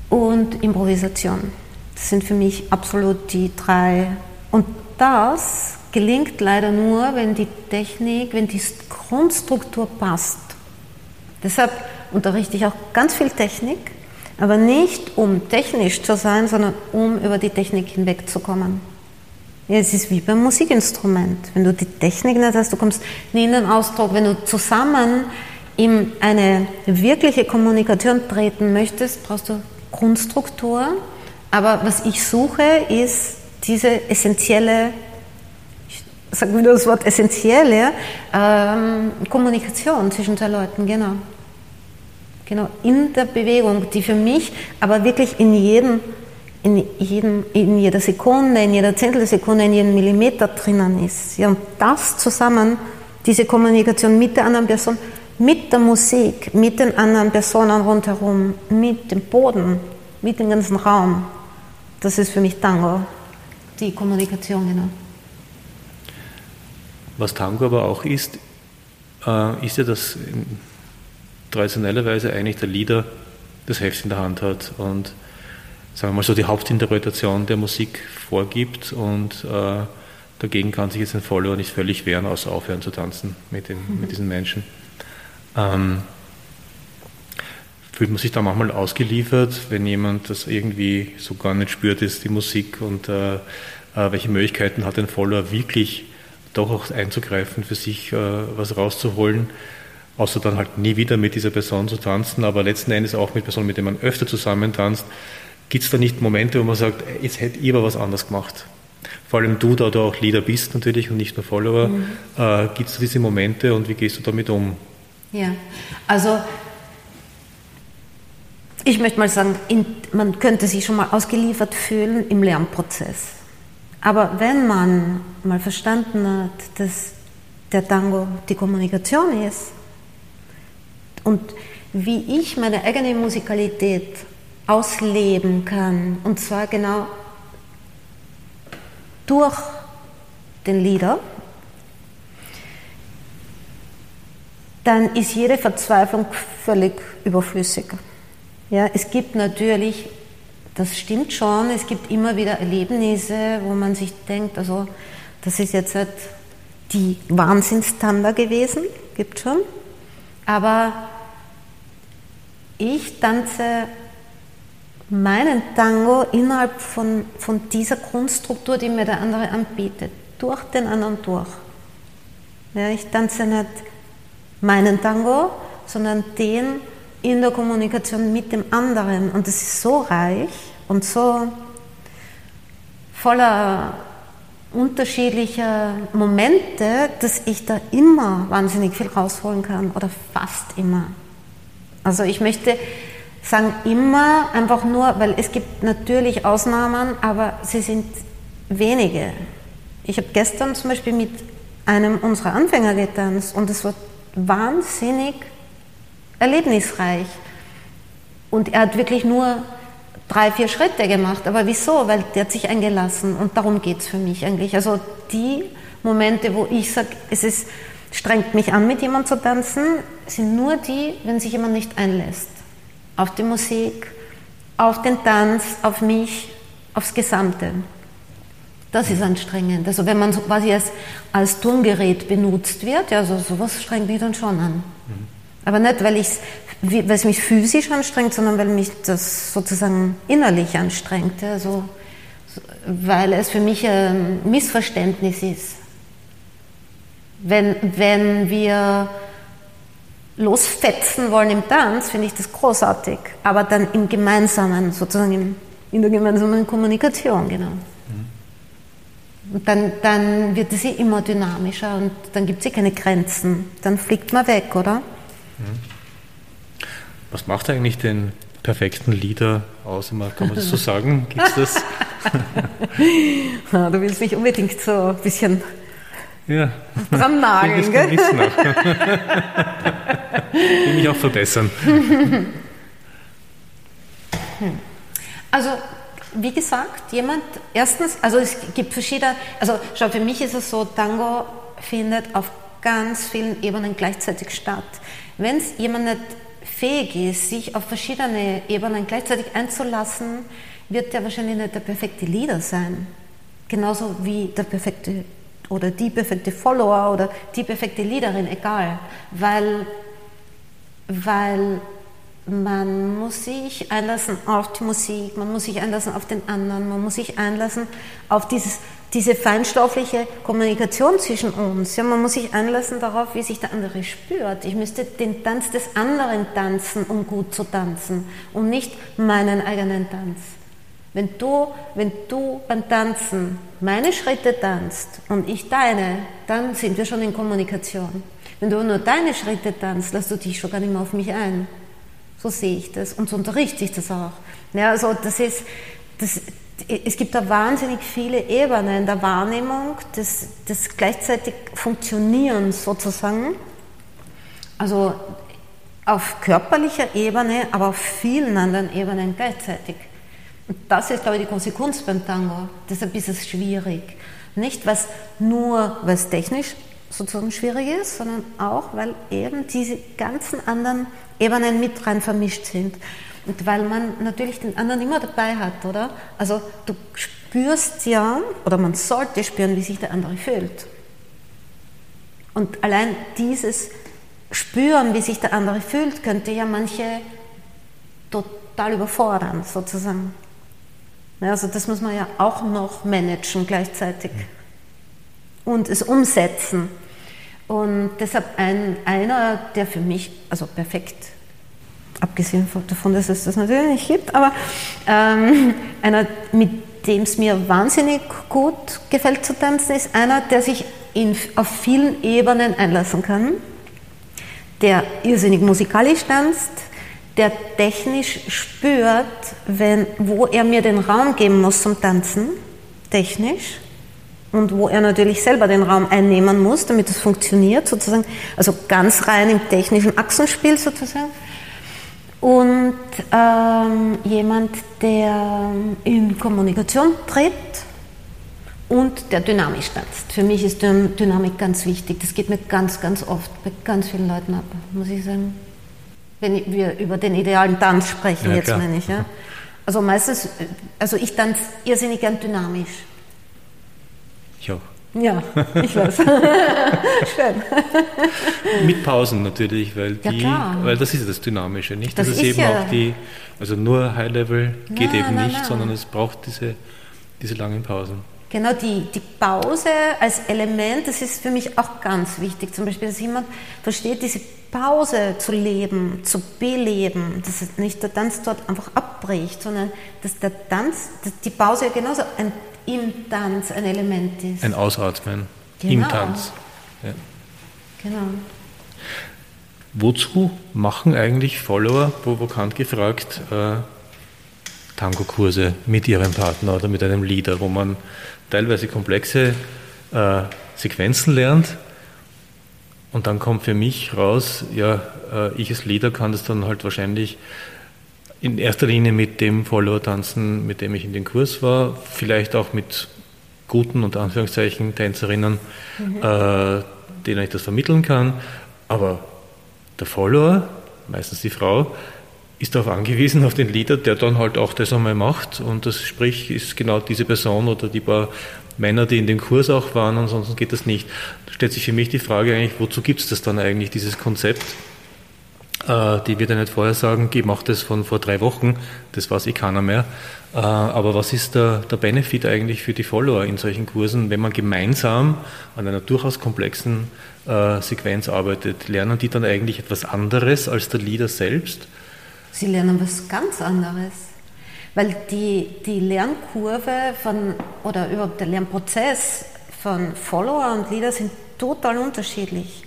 und Improvisation. Das sind für mich absolut die drei. Und das gelingt leider nur, wenn die Technik, wenn die Grundstruktur passt. Deshalb unterrichte ich auch ganz viel Technik, aber nicht um technisch zu sein, sondern um über die Technik hinwegzukommen. Ja, es ist wie beim Musikinstrument. Wenn du die Technik nicht hast, du kommst nie in den Ausdruck. Wenn du zusammen in eine wirkliche Kommunikation treten möchtest, brauchst du Grundstruktur. Aber was ich suche, ist diese essentielle, ich sage wieder das Wort essentielle, ähm, Kommunikation zwischen zwei Leuten, genau. Genau, in der Bewegung, die für mich aber wirklich in jedem, in, jedem, in jeder Sekunde, in jeder Zehntelsekunde, in jedem Millimeter drinnen ist. Ja, und das zusammen, diese Kommunikation mit der anderen Person, mit der Musik, mit den anderen Personen rundherum, mit dem Boden, mit dem ganzen Raum, das ist für mich Tango, die Kommunikation, genau. Was Tango aber auch ist, äh, ist ja, dass in traditioneller Weise eigentlich der Leader das Heft in der Hand hat und sagen wir mal so die Hauptinterpretation der Musik vorgibt und äh, dagegen kann sich jetzt ein Follower nicht völlig wehren, außer aufhören zu tanzen mit, den, mhm. mit diesen Menschen. Ähm, fühlt man sich da manchmal ausgeliefert, wenn jemand das irgendwie so gar nicht spürt, ist die Musik und äh, äh, welche Möglichkeiten hat ein Follower wirklich doch auch einzugreifen, für sich äh, was rauszuholen, außer dann halt nie wieder mit dieser Person zu tanzen, aber letzten Endes auch mit Personen, mit denen man öfter zusammen tanzt, gibt es da nicht Momente, wo man sagt, jetzt hätte ich aber was anders gemacht. Vor allem du, da du auch Leader bist natürlich und nicht nur Follower, mhm. äh, gibt es diese Momente und wie gehst du damit um? Ja, also ich möchte mal sagen, in, man könnte sich schon mal ausgeliefert fühlen im Lernprozess. Aber wenn man mal verstanden hat, dass der Tango die Kommunikation ist und wie ich meine eigene Musikalität ausleben kann, und zwar genau durch den Lieder, dann ist jede Verzweiflung völlig überflüssig. Ja, es gibt natürlich, das stimmt schon, es gibt immer wieder Erlebnisse, wo man sich denkt, also das ist jetzt halt die Wahnsinnstanda gewesen, gibt schon, aber ich tanze meinen Tango innerhalb von, von dieser Grundstruktur, die mir der andere anbietet, durch den anderen durch. Ja, ich tanze nicht meinen Tango, sondern den in der Kommunikation mit dem anderen. Und das ist so reich und so voller unterschiedlicher Momente, dass ich da immer wahnsinnig viel rausholen kann oder fast immer. Also ich möchte sagen immer einfach nur, weil es gibt natürlich Ausnahmen, aber sie sind wenige. Ich habe gestern zum Beispiel mit einem unserer Anfänger getanzt und es war wahnsinnig erlebnisreich. Und er hat wirklich nur drei, vier Schritte gemacht. Aber wieso? Weil der hat sich eingelassen und darum geht es für mich eigentlich. Also die Momente, wo ich sage, es ist, strengt mich an, mit jemandem zu tanzen, sind nur die, wenn sich jemand nicht einlässt auf die Musik, auf den Tanz, auf mich, aufs Gesamte. Das ist anstrengend. Also wenn man so quasi als, als Turngerät benutzt wird, ja, so, sowas strengt mich dann schon an. Aber nicht, weil, weil es mich physisch anstrengt, sondern weil mich das sozusagen innerlich anstrengt. Also, weil es für mich ein Missverständnis ist. Wenn, wenn wir losfetzen wollen im Tanz, finde ich das großartig. Aber dann im gemeinsamen, sozusagen im, in der gemeinsamen Kommunikation, genau. Mhm. Und dann, dann wird es eh immer dynamischer und dann gibt es eh keine Grenzen. Dann fliegt man weg, oder? Mhm. Was macht eigentlich den perfekten Leader aus? Kann man das so sagen? [laughs] Gibt es das? du willst mich unbedingt so ein bisschen ja. dran nageln, gell? Will mich auch verbessern. Also, wie gesagt, jemand, erstens, also es gibt verschiedene, also schau, für mich ist es so, Tango findet auf ganz vielen Ebenen gleichzeitig statt. Wenn es jemand nicht fähig ist, sich auf verschiedene Ebenen gleichzeitig einzulassen, wird der wahrscheinlich nicht der perfekte Leader sein. Genauso wie der perfekte oder die perfekte Follower oder die perfekte Leaderin, egal. Weil, weil man muss sich einlassen auf die Musik, man muss sich einlassen auf den anderen, man muss sich einlassen auf dieses, diese feinstoffliche Kommunikation zwischen uns. Ja, man muss sich einlassen darauf, wie sich der andere spürt. Ich müsste den Tanz des anderen tanzen, um gut zu tanzen und nicht meinen eigenen Tanz. Wenn du, wenn du beim Tanzen meine Schritte tanzt und ich deine, dann sind wir schon in Kommunikation. Wenn du nur deine Schritte tanzt, lässt du dich schon gar nicht mehr auf mich ein. So sehe ich das und so unterrichte ich das auch. Ja, also das ist, das, es gibt da wahnsinnig viele Ebenen der Wahrnehmung, des, des gleichzeitig Funktionierens sozusagen. Also auf körperlicher Ebene, aber auf vielen anderen Ebenen gleichzeitig. Und das ist, glaube ich, die Konsequenz beim Tango. Deshalb ist es schwierig. Nicht was nur was technisch sozusagen schwierig ist, sondern auch, weil eben diese ganzen anderen Ebenen mit rein vermischt sind. Und weil man natürlich den anderen immer dabei hat, oder? Also du spürst ja, oder man sollte spüren, wie sich der andere fühlt. Und allein dieses Spüren, wie sich der andere fühlt, könnte ja manche total überfordern, sozusagen. also das muss man ja auch noch managen gleichzeitig und es umsetzen. Und deshalb ein, einer, der für mich, also perfekt, abgesehen davon, dass es das natürlich nicht gibt, aber ähm, [laughs] einer, mit dem es mir wahnsinnig gut gefällt zu tanzen, ist einer, der sich in, auf vielen Ebenen einlassen kann, der irrsinnig musikalisch tanzt, der technisch spürt, wenn, wo er mir den Raum geben muss zum Tanzen, technisch, und wo er natürlich selber den Raum einnehmen muss, damit es funktioniert, sozusagen, also ganz rein im technischen Achsenspiel sozusagen. Und ähm, jemand, der in Kommunikation tritt und der dynamisch tanzt. Für mich ist Dynamik ganz wichtig. Das geht mir ganz, ganz oft bei ganz vielen Leuten ab, muss ich sagen. Wenn wir über den idealen Tanz sprechen, ja, jetzt klar. meine ich. Ja? [laughs] Also meistens, also ich tanze irrsinnig gern dynamisch. Ich auch. Ja, ich weiß. [laughs] Schön. Mit Pausen natürlich, weil, die, ja, weil das ist ja das Dynamische, nicht? Das, das ist eben ja auch die, also nur High Level geht na, eben na, nicht, na. sondern es braucht diese, diese langen Pausen. Genau, die, die Pause als Element, das ist für mich auch ganz wichtig. Zum Beispiel, dass jemand versteht, diese Pause zu leben, zu beleben, dass nicht der Tanz dort einfach abbricht, sondern dass der Tanz, dass die Pause ja genauso ein im Tanz ein Element ist. Ein Ausatmen genau. im Tanz. Ja. Genau. Wozu machen eigentlich Follower, provokant gefragt, äh, Tango-Kurse mit ihrem Partner oder mit einem Leader, wo man teilweise komplexe äh, Sequenzen lernt und dann kommt für mich raus, ja, äh, ich als Leader kann das dann halt wahrscheinlich in erster Linie mit dem Follower tanzen, mit dem ich in den Kurs war, vielleicht auch mit guten und Anführungszeichen Tänzerinnen, mhm. äh, denen ich das vermitteln kann. Aber der Follower, meistens die Frau, ist darauf angewiesen, auf den Leader, der dann halt auch das einmal macht. Und das sprich, ist genau diese Person oder die paar Männer, die in dem Kurs auch waren, ansonsten geht das nicht. Da stellt sich für mich die Frage eigentlich, wozu gibt es das dann eigentlich, dieses Konzept? Äh, die wird ja nicht vorher sagen, ich mache das von vor drei Wochen, das weiß eh keiner mehr. Äh, aber was ist der, der Benefit eigentlich für die Follower in solchen Kursen, wenn man gemeinsam an einer durchaus komplexen äh, Sequenz arbeitet? Lernen die dann eigentlich etwas anderes als der Leader selbst? Sie lernen was ganz anderes. Weil die, die Lernkurve von, oder überhaupt der Lernprozess von Follower und Leader sind total unterschiedlich.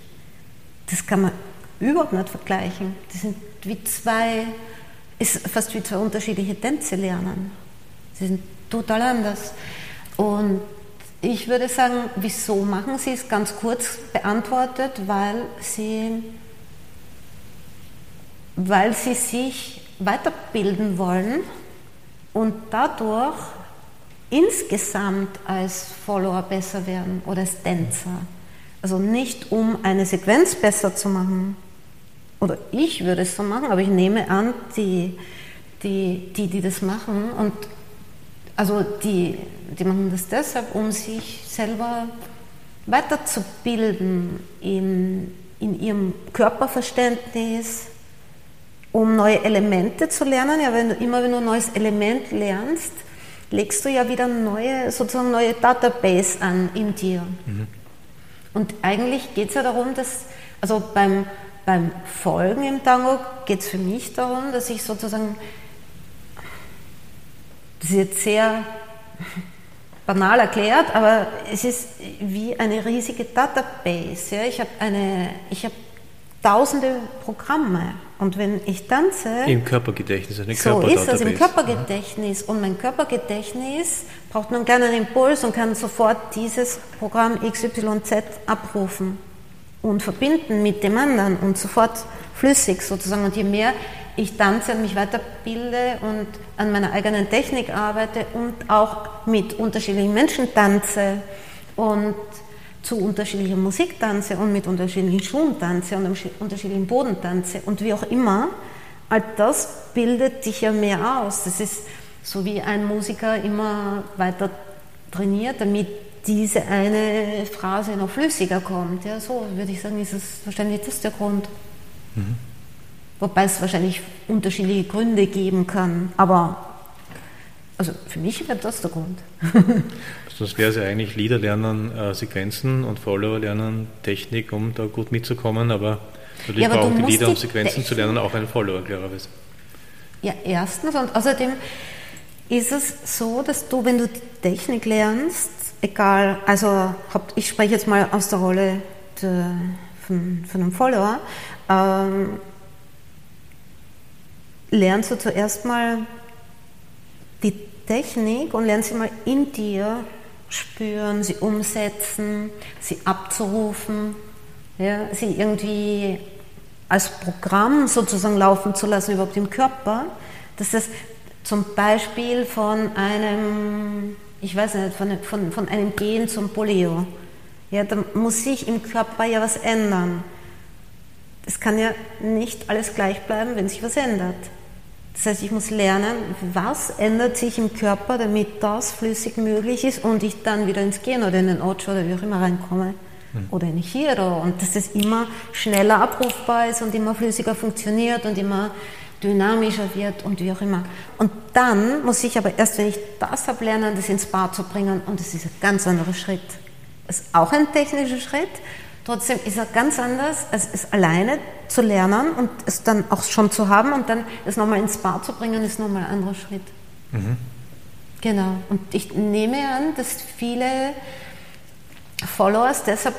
Das kann man überhaupt nicht vergleichen. Die sind wie zwei, ist fast wie zwei unterschiedliche Tänze lernen. Sie sind total anders. Und ich würde sagen, wieso machen sie es ganz kurz beantwortet, weil sie, weil sie sich weiterbilden wollen und dadurch insgesamt als Follower besser werden oder als Tänzer. Also nicht um eine Sequenz besser zu machen, oder ich würde es so machen, aber ich nehme an, die, die, die, die das machen, und also die, die machen das deshalb, um sich selber weiterzubilden in, in ihrem Körperverständnis, um neue Elemente zu lernen. Ja, wenn du, immer wenn du ein neues Element lernst, legst du ja wieder neue, sozusagen neue Database an in dir. Mhm. Und eigentlich geht es ja darum, dass, also beim, beim Folgen im Tango geht es für mich darum, dass ich sozusagen, das ist jetzt sehr banal erklärt, aber es ist wie eine riesige Database. Ja? Ich habe eine, tausende Programme und wenn ich tanze, im Körpergedächtnis, eine so ist das im Körpergedächtnis und mein Körpergedächtnis braucht nur einen kleinen Impuls und kann sofort dieses Programm XYZ abrufen und verbinden mit dem anderen und sofort flüssig sozusagen. Und je mehr ich tanze und mich weiterbilde und an meiner eigenen Technik arbeite und auch mit unterschiedlichen Menschen tanze und zu unterschiedlicher Musik tanze und mit unterschiedlichen Schuhen tanze und unterschiedlichen Boden tanze und wie auch immer, all das bildet dich ja mehr aus. Das ist so wie ein Musiker immer weiter trainiert, damit diese eine Phrase noch flüssiger kommt. Ja, so würde ich sagen, ist es wahrscheinlich das der Grund. Mhm. Wobei es wahrscheinlich unterschiedliche Gründe geben kann. Aber also für mich wäre das der Grund. [laughs] Sonst wäre es ja eigentlich Lieder lernen, äh, Sequenzen und Follower lernen Technik, um da gut mitzukommen, aber natürlich ja, brauchen die Lieder, um Sequenzen zu lernen, auch einen Follower, klarerweise. Ja, erstens und außerdem ist es so, dass du, wenn du Technik lernst, egal, also ich spreche jetzt mal aus der Rolle de, von, von einem Follower, ähm, lernst du zuerst mal die Technik und lernst sie mal in dir spüren, sie umsetzen, sie abzurufen, ja, sie irgendwie als Programm sozusagen laufen zu lassen, überhaupt im Körper. Das ist zum Beispiel von einem, ich weiß nicht, von, von, von einem Gen zum Polio. Ja, da muss sich im Körper ja was ändern. Es kann ja nicht alles gleich bleiben, wenn sich was ändert. Das heißt, ich muss lernen, was ändert sich im Körper, damit das flüssig möglich ist und ich dann wieder ins Gen oder in den Ocho oder wie auch immer reinkomme. Mhm. Oder in Chiro. Und dass es immer schneller abrufbar ist und immer flüssiger funktioniert und immer dynamischer wird und wie auch immer. Und dann muss ich aber erst, wenn ich das habe, lernen, das ins Bar zu bringen. Und das ist ein ganz anderer Schritt. Das ist auch ein technischer Schritt, Trotzdem ist er ganz anders, als es alleine zu lernen und es dann auch schon zu haben und dann es nochmal ins Bar zu bringen, ist nochmal ein anderer Schritt. Mhm. Genau. Und ich nehme an, dass viele Followers deshalb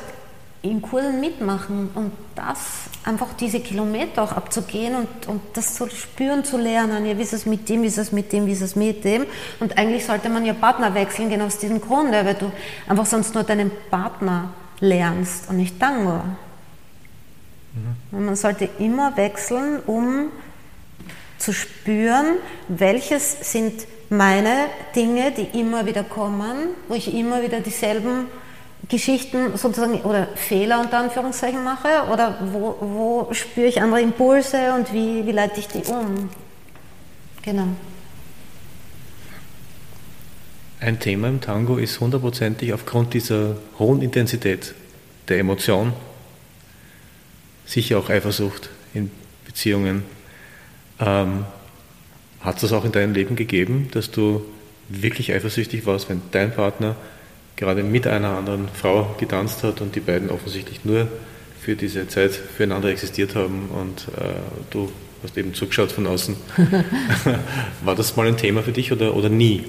in Kursen mitmachen und das einfach diese Kilometer auch abzugehen und, und das zu spüren, zu lernen. Ja, wie ist es mit dem, wie ist es mit dem, wie ist es mit dem. Und eigentlich sollte man ja Partner wechseln, genau aus diesem Grunde, weil du einfach sonst nur deinen Partner lernst und nicht Tango. Mhm. Man sollte immer wechseln, um zu spüren, welches sind meine Dinge, die immer wieder kommen, wo ich immer wieder dieselben Geschichten sozusagen oder Fehler unter Anführungszeichen mache oder wo, wo spüre ich andere Impulse und wie, wie leite ich die um. Genau. Ein Thema im Tango ist hundertprozentig aufgrund dieser hohen Intensität der Emotion, sicher auch Eifersucht in Beziehungen. Ähm, hat es das auch in deinem Leben gegeben, dass du wirklich eifersüchtig warst, wenn dein Partner gerade mit einer anderen Frau getanzt hat und die beiden offensichtlich nur für diese Zeit füreinander existiert haben und äh, du hast eben zugeschaut von außen. [laughs] [laughs] War das mal ein Thema für dich oder, oder nie?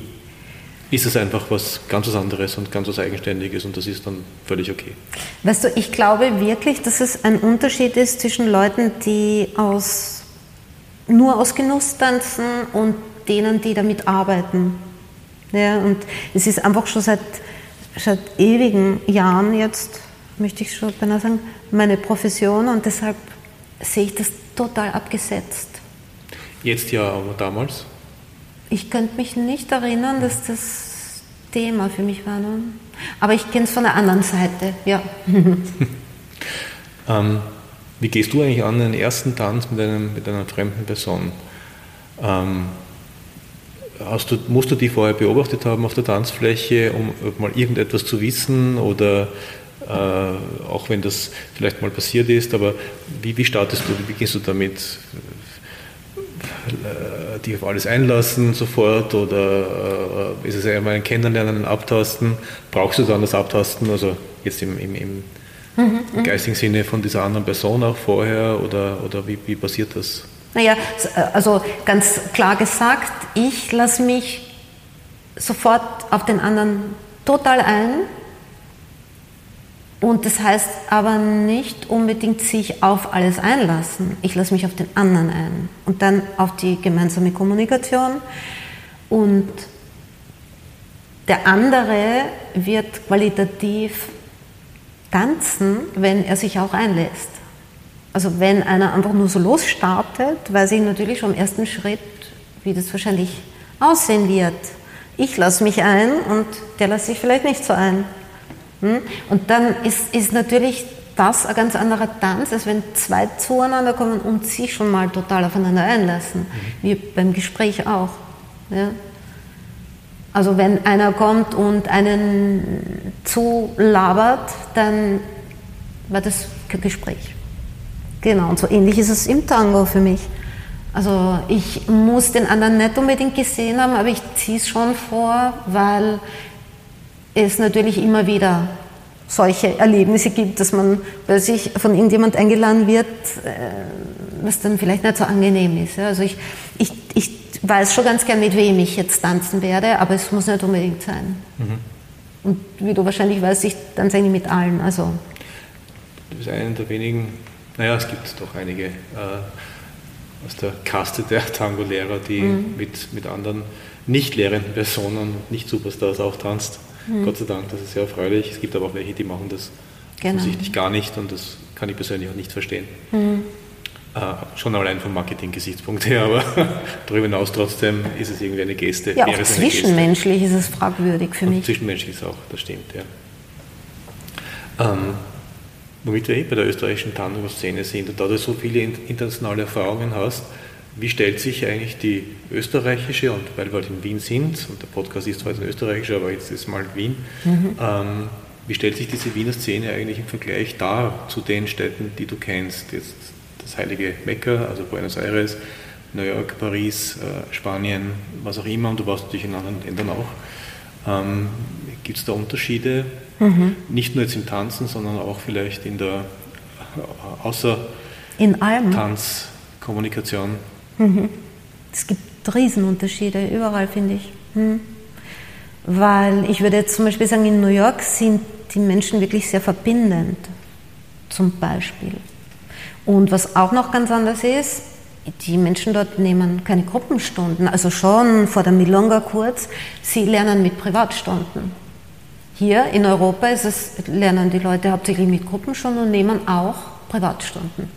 ist es einfach was ganz was anderes und ganz was Eigenständiges und das ist dann völlig okay. Weißt du, ich glaube wirklich, dass es ein Unterschied ist zwischen Leuten, die aus, nur aus Genuss tanzen und denen, die damit arbeiten. Ja, und es ist einfach schon seit, seit ewigen Jahren jetzt, möchte ich schon beinahe sagen, meine Profession und deshalb sehe ich das total abgesetzt. Jetzt ja, aber damals? Ich könnte mich nicht erinnern, dass das Thema für mich war. Ne? Aber ich kenne es von der anderen Seite, ja. [laughs] ähm, wie gehst du eigentlich an den ersten Tanz mit, einem, mit einer fremden Person? Ähm, hast du, musst du die vorher beobachtet haben auf der Tanzfläche, um mal irgendetwas zu wissen oder äh, auch wenn das vielleicht mal passiert ist, aber wie, wie startest du, wie gehst du damit? Äh, dich auf alles einlassen sofort oder äh, ist es eher mal ein Kennenlernen, ein Abtasten? Brauchst du dann das Abtasten, also jetzt im, im, im mhm, mhm. geistigen Sinne von dieser anderen Person auch vorher oder, oder wie, wie passiert das? Naja, äh, also ganz klar gesagt, ich lasse mich sofort auf den anderen total ein und das heißt aber nicht unbedingt sich auf alles einlassen. Ich lasse mich auf den anderen ein und dann auf die gemeinsame Kommunikation. Und der andere wird qualitativ tanzen, wenn er sich auch einlässt. Also wenn einer einfach nur so losstartet, weiß ich natürlich schon im ersten Schritt, wie das wahrscheinlich aussehen wird. Ich lasse mich ein und der lässt sich vielleicht nicht so ein. Hm? Und dann ist, ist natürlich das ein ganz anderer Tanz, als wenn zwei zueinander kommen und sich schon mal total aufeinander einlassen, mhm. wie beim Gespräch auch. Ja? Also wenn einer kommt und einen zulabert, dann war das kein Gespräch. Genau, und so ähnlich ist es im Tango für mich. Also ich muss den anderen nicht unbedingt gesehen haben, aber ich ziehe es schon vor, weil es natürlich immer wieder solche Erlebnisse gibt, dass man bei sich von irgendjemand eingeladen wird, äh, was dann vielleicht nicht so angenehm ist. Also ich, ich, ich weiß schon ganz gern, mit wem ich jetzt tanzen werde, aber es muss nicht unbedingt sein. Mhm. Und wie du wahrscheinlich weißt, ich tanze eigentlich mit allen. Also. Du bist einer der wenigen, naja, es gibt doch einige äh, aus der Kaste der Tango-Lehrer, die mhm. mit, mit anderen nicht lehrenden Personen, nicht Superstars auch tanzt. Mhm. Gott sei Dank, das ist sehr erfreulich. Es gibt aber auch welche, die machen das genau. offensichtlich gar nicht und das kann ich persönlich auch nicht verstehen. Mhm. Äh, schon allein vom Marketing-Gesichtspunkt her, aber [laughs] darüber hinaus trotzdem ist es irgendwie eine Geste. Ja, auch zwischenmenschlich Geste. ist es fragwürdig für und mich. Zwischenmenschlich ist auch, das stimmt, ja. Ähm, womit wir eh bei der österreichischen Tango-Szene sind und da du so viele internationale Erfahrungen hast, wie stellt sich eigentlich die österreichische, und weil wir halt in Wien sind, und der Podcast ist zwar jetzt ein österreichischer, aber jetzt ist mal Wien, mhm. ähm, wie stellt sich diese Wiener Szene eigentlich im Vergleich dar zu den Städten, die du kennst? Jetzt das heilige Mekka, also Buenos Aires, New York, Paris, äh, Spanien, was auch immer, und du warst natürlich in anderen Ländern auch. Ähm, Gibt es da Unterschiede, mhm. nicht nur jetzt im Tanzen, sondern auch vielleicht in der außer in allem. Tanzkommunikation? Mhm. Es gibt Riesenunterschiede überall, finde ich. Mhm. Weil ich würde jetzt zum Beispiel sagen, in New York sind die Menschen wirklich sehr verbindend, zum Beispiel. Und was auch noch ganz anders ist, die Menschen dort nehmen keine Gruppenstunden, also schon vor der Milonga kurz, sie lernen mit Privatstunden. Hier in Europa es, lernen die Leute hauptsächlich mit Gruppenstunden und nehmen auch Privatstunden.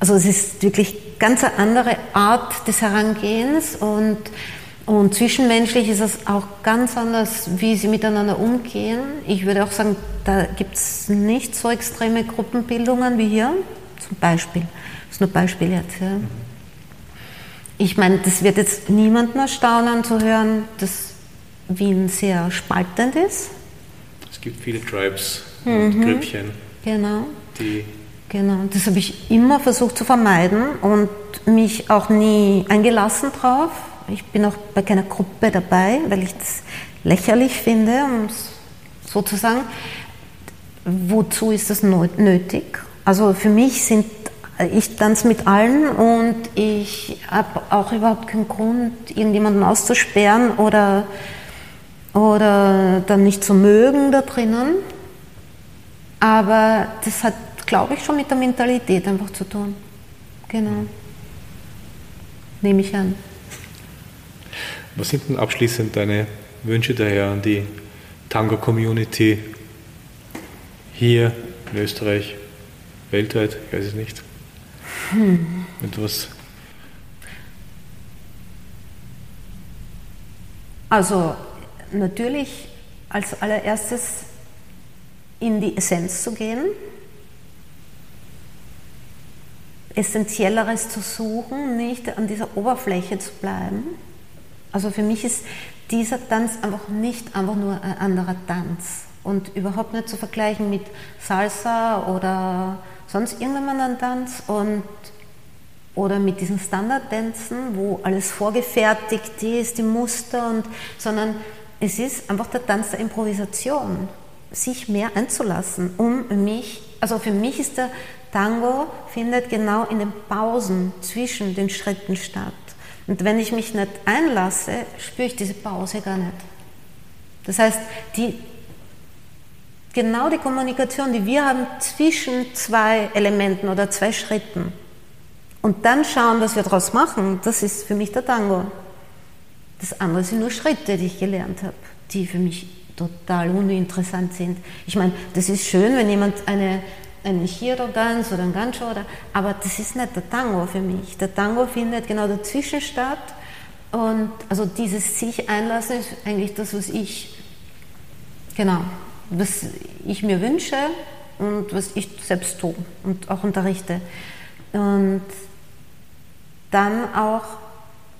Also es ist wirklich ganz eine andere Art des Herangehens und, und zwischenmenschlich ist es auch ganz anders, wie sie miteinander umgehen. Ich würde auch sagen, da gibt es nicht so extreme Gruppenbildungen wie hier, zum Beispiel. Das ist nur Beispiel jetzt. Ja. Ich meine, das wird jetzt niemanden erstaunen zu hören, dass Wien sehr spaltend ist. Es gibt viele Tribes und mhm. Grüppchen. Genau. Die Genau, das habe ich immer versucht zu vermeiden und mich auch nie eingelassen drauf. Ich bin auch bei keiner Gruppe dabei, weil ich das lächerlich finde, um es so zu sagen. Wozu ist das nötig? Also für mich sind ich tanze mit allen und ich habe auch überhaupt keinen Grund, irgendjemanden auszusperren oder, oder dann nicht zu mögen da drinnen. Aber das hat glaube ich, schon mit der Mentalität einfach zu tun. Genau. Nehme ich an. Was sind denn abschließend deine Wünsche daher an die Tango-Community hier in Österreich, weltweit? Ich weiß es nicht. Hm. Etwas. Also natürlich als allererstes in die Essenz zu gehen, Essentielleres zu suchen, nicht an dieser Oberfläche zu bleiben. Also für mich ist dieser Tanz einfach nicht einfach nur ein anderer Tanz und überhaupt nicht zu vergleichen mit Salsa oder sonst irgendeinem anderen Tanz und oder mit diesen Standardtänzen, wo alles vorgefertigt ist, die Muster und sondern es ist einfach der Tanz der Improvisation, sich mehr einzulassen, um mich, also für mich ist der Tango findet genau in den Pausen zwischen den Schritten statt. Und wenn ich mich nicht einlasse, spüre ich diese Pause gar nicht. Das heißt, die, genau die Kommunikation, die wir haben zwischen zwei Elementen oder zwei Schritten und dann schauen, was wir daraus machen, das ist für mich der Tango. Das andere sind nur Schritte, die ich gelernt habe, die für mich total uninteressant sind. Ich meine, das ist schön, wenn jemand eine einen Giro-Dance oder ein Gancho, oder, aber das ist nicht der Tango für mich. Der Tango findet genau dazwischen statt und also dieses sich einlassen ist eigentlich das, was ich, genau, was ich mir wünsche und was ich selbst tue und auch unterrichte. Und dann auch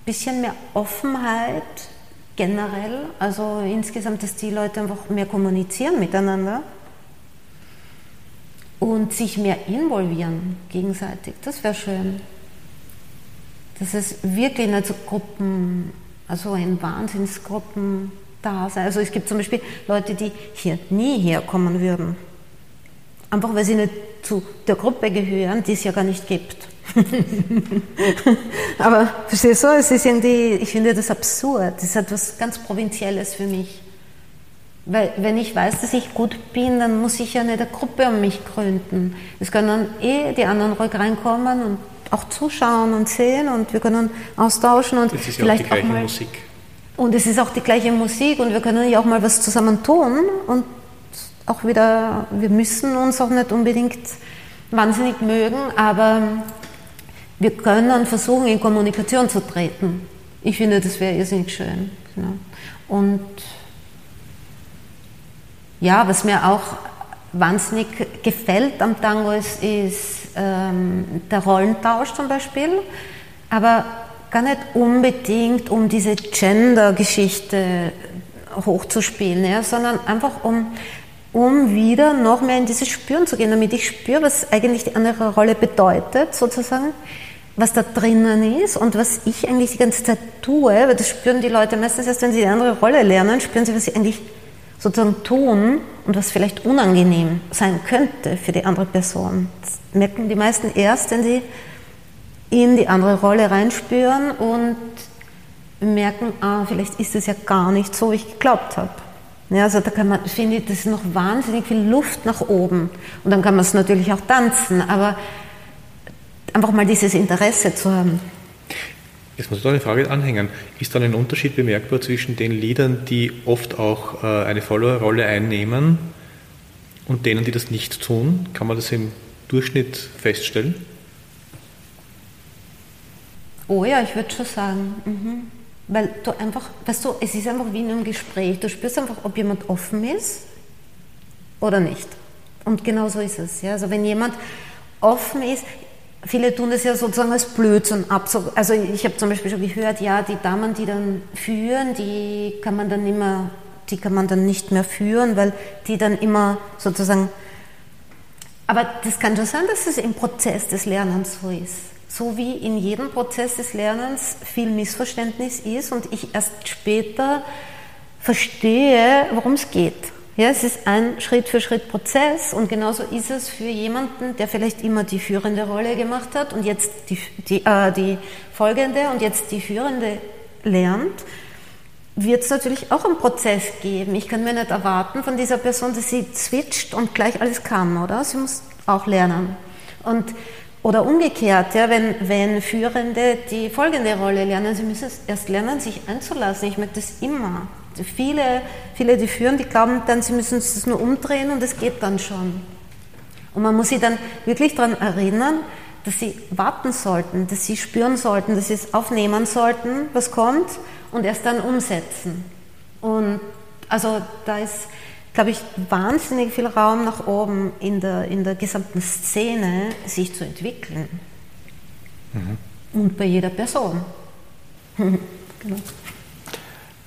bisschen mehr Offenheit generell, also insgesamt, dass die Leute einfach mehr kommunizieren miteinander und sich mehr involvieren gegenseitig. Das wäre schön. Dass es wirklich nicht so Gruppen, also in Wahnsinnsgruppen da sein. Also es gibt zum Beispiel Leute, die hier nie herkommen würden. Einfach weil sie nicht zu der Gruppe gehören, die es ja gar nicht gibt. [laughs] Aber verstehst du, es ist irgendwie, ich finde das absurd. Das ist etwas ganz Provinzielles für mich. Weil wenn ich weiß, dass ich gut bin, dann muss ich ja nicht eine Gruppe um mich gründen. Es können dann eh die anderen ruhig reinkommen und auch zuschauen und sehen und wir können austauschen und das ist vielleicht auch die gleiche auch mal, Musik. Und es ist auch die gleiche Musik und wir können ja auch mal was zusammen tun und auch wieder, wir müssen uns auch nicht unbedingt wahnsinnig mögen, aber wir können versuchen, in Kommunikation zu treten. Ich finde, das wäre irrsinnig schön. Ja. Und ja, was mir auch wahnsinnig gefällt am Tango ist, ist ähm, der Rollentausch zum Beispiel, aber gar nicht unbedingt, um diese Gender-Geschichte hochzuspielen, ja, sondern einfach um, um wieder noch mehr in dieses Spüren zu gehen, damit ich spüre, was eigentlich die andere Rolle bedeutet, sozusagen, was da drinnen ist und was ich eigentlich die ganze Zeit tue, weil das spüren die Leute meistens erst, wenn sie die andere Rolle lernen, spüren sie, was sie eigentlich sozusagen tun und was vielleicht unangenehm sein könnte für die andere Person. Das merken die meisten erst, wenn sie in die andere Rolle reinspüren und merken, ah, vielleicht ist es ja gar nicht so, wie ich geglaubt habe. Ja, also da kann man, finde ich, das ist noch wahnsinnig viel Luft nach oben. Und dann kann man es natürlich auch tanzen, aber einfach mal dieses Interesse zu haben. Jetzt muss ich da eine Frage anhängen. Ist dann ein Unterschied bemerkbar zwischen den Liedern, die oft auch äh, eine Follower-Rolle einnehmen und denen, die das nicht tun? Kann man das im Durchschnitt feststellen? Oh ja, ich würde schon sagen. Mhm. Weil du einfach, weißt du, es ist einfach wie in einem Gespräch. Du spürst einfach, ob jemand offen ist oder nicht. Und genau so ist es. Ja? Also wenn jemand offen ist, viele tun das ja sozusagen als Blödsinn ab. Also ich habe zum Beispiel schon gehört, ja, die Damen, die dann führen, die kann man dann immer, die kann man dann nicht mehr führen, weil die dann immer sozusagen. Aber das kann schon sein, dass es im Prozess des Lernens so ist. So wie in jedem Prozess des Lernens viel Missverständnis ist und ich erst später verstehe, worum es geht. Ja, es ist ein Schritt-für-Schritt-Prozess und genauso ist es für jemanden, der vielleicht immer die führende Rolle gemacht hat und jetzt die, die, äh, die folgende und jetzt die führende lernt, wird es natürlich auch einen Prozess geben. Ich kann mir nicht erwarten von dieser Person, dass sie switcht und gleich alles kann, oder? Sie muss auch lernen. Und, oder umgekehrt, ja, wenn, wenn Führende die folgende Rolle lernen, sie müssen erst lernen, sich einzulassen. Ich merke das immer. Viele, viele, die führen, die glauben dann, sie müssen es nur umdrehen und es geht dann schon. Und man muss sie dann wirklich daran erinnern, dass sie warten sollten, dass sie spüren sollten, dass sie es aufnehmen sollten, was kommt, und erst dann umsetzen. Und also da ist, glaube ich, wahnsinnig viel Raum nach oben in der, in der gesamten Szene, sich zu entwickeln. Mhm. Und bei jeder Person. [laughs] genau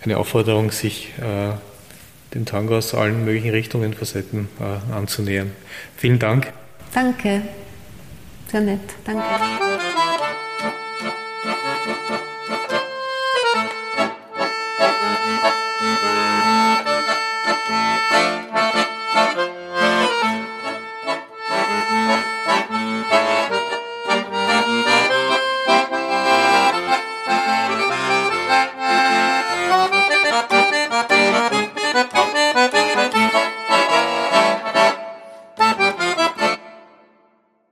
eine Aufforderung, sich äh, dem Tango aus allen möglichen Richtungen, Facetten äh, anzunähern. Vielen Dank. Danke. Sehr nett. Danke.